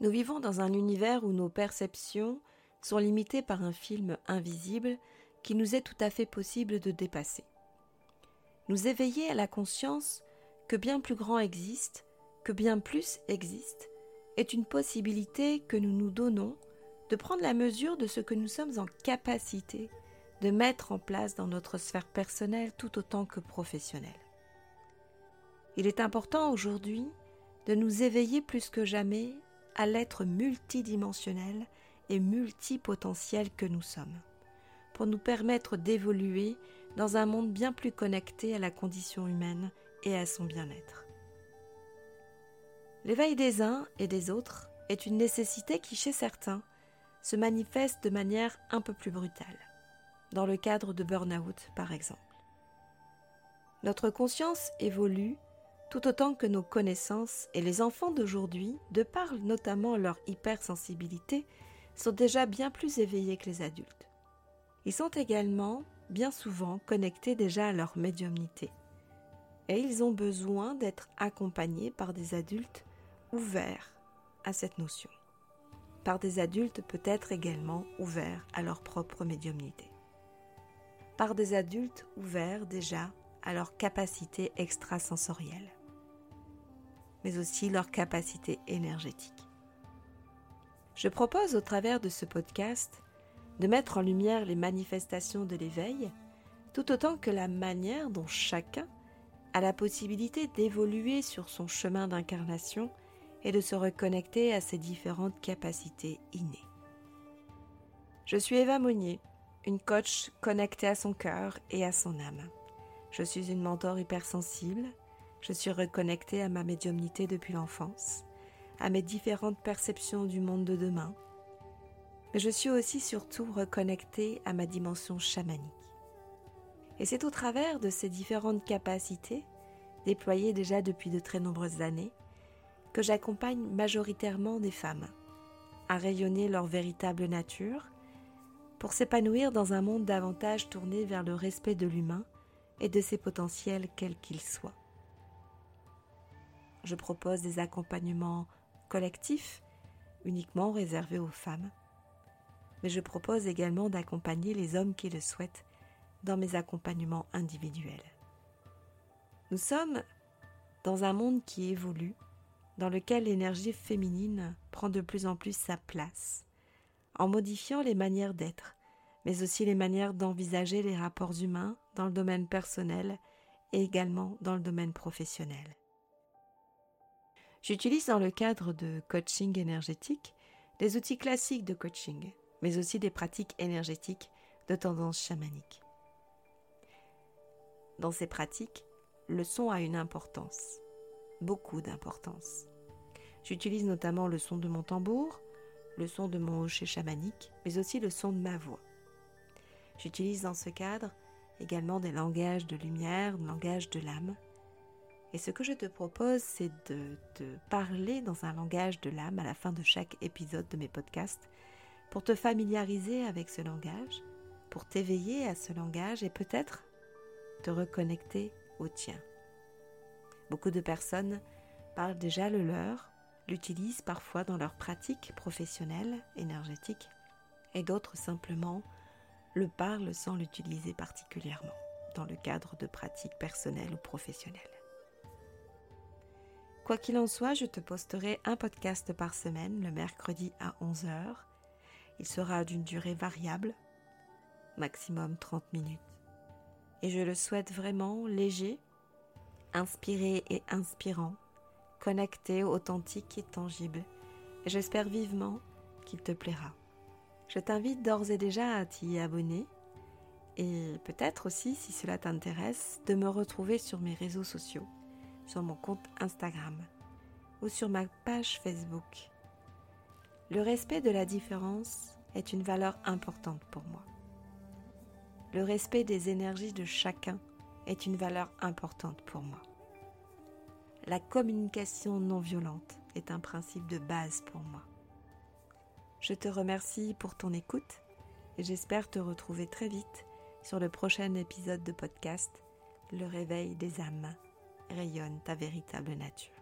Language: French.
Nous vivons dans un univers où nos perceptions sont limitées par un film invisible qui nous est tout à fait possible de dépasser. Nous éveiller à la conscience que bien plus grand existe, que bien plus existe, est une possibilité que nous nous donnons de prendre la mesure de ce que nous sommes en capacité de mettre en place dans notre sphère personnelle tout autant que professionnelle. Il est important aujourd'hui de nous éveiller plus que jamais à l'être multidimensionnel et multipotentiel que nous sommes, pour nous permettre d'évoluer dans un monde bien plus connecté à la condition humaine et à son bien-être. L'éveil des uns et des autres est une nécessité qui, chez certains, se manifeste de manière un peu plus brutale, dans le cadre de burn-out par exemple. Notre conscience évolue tout autant que nos connaissances et les enfants d'aujourd'hui, de par notamment leur hypersensibilité, sont déjà bien plus éveillés que les adultes. Ils sont également bien souvent connectés déjà à leur médiumnité. Et ils ont besoin d'être accompagnés par des adultes ouverts à cette notion. Par des adultes peut-être également ouverts à leur propre médiumnité. Par des adultes ouverts déjà à leur capacité extrasensorielle, mais aussi leur capacité énergétique. Je propose au travers de ce podcast de mettre en lumière les manifestations de l'éveil, tout autant que la manière dont chacun a la possibilité d'évoluer sur son chemin d'incarnation et de se reconnecter à ses différentes capacités innées. Je suis Eva Monnier, une coach connectée à son cœur et à son âme. Je suis une mentor hypersensible. Je suis reconnectée à ma médiumnité depuis l'enfance, à mes différentes perceptions du monde de demain. Mais je suis aussi surtout reconnectée à ma dimension chamanique. Et c'est au travers de ces différentes capacités, déployées déjà depuis de très nombreuses années, que j'accompagne majoritairement des femmes à rayonner leur véritable nature pour s'épanouir dans un monde davantage tourné vers le respect de l'humain et de ses potentiels quels qu'ils soient. Je propose des accompagnements collectifs uniquement réservés aux femmes, mais je propose également d'accompagner les hommes qui le souhaitent dans mes accompagnements individuels. Nous sommes dans un monde qui évolue dans lequel l'énergie féminine prend de plus en plus sa place, en modifiant les manières d'être, mais aussi les manières d'envisager les rapports humains dans le domaine personnel et également dans le domaine professionnel. J'utilise dans le cadre de coaching énergétique des outils classiques de coaching, mais aussi des pratiques énergétiques de tendance chamanique. Dans ces pratiques, le son a une importance beaucoup d'importance. J'utilise notamment le son de mon tambour, le son de mon hocher chamanique, mais aussi le son de ma voix. J'utilise dans ce cadre également des langages de lumière, langages de l'âme. Et ce que je te propose, c'est de te parler dans un langage de l'âme à la fin de chaque épisode de mes podcasts pour te familiariser avec ce langage, pour t'éveiller à ce langage et peut-être te reconnecter au tien. Beaucoup de personnes parlent déjà le leur, l'utilisent parfois dans leur pratique professionnelle, énergétique, et d'autres simplement le parlent sans l'utiliser particulièrement dans le cadre de pratiques personnelles ou professionnelles. Quoi qu'il en soit, je te posterai un podcast par semaine le mercredi à 11h. Il sera d'une durée variable, maximum 30 minutes. Et je le souhaite vraiment léger inspiré et inspirant, connecté, authentique et tangible. Et j'espère vivement qu'il te plaira. Je t'invite d'ores et déjà à t'y abonner et peut-être aussi, si cela t'intéresse, de me retrouver sur mes réseaux sociaux, sur mon compte Instagram ou sur ma page Facebook. Le respect de la différence est une valeur importante pour moi. Le respect des énergies de chacun est une valeur importante pour moi. La communication non violente est un principe de base pour moi. Je te remercie pour ton écoute et j'espère te retrouver très vite sur le prochain épisode de podcast Le réveil des âmes rayonne ta véritable nature.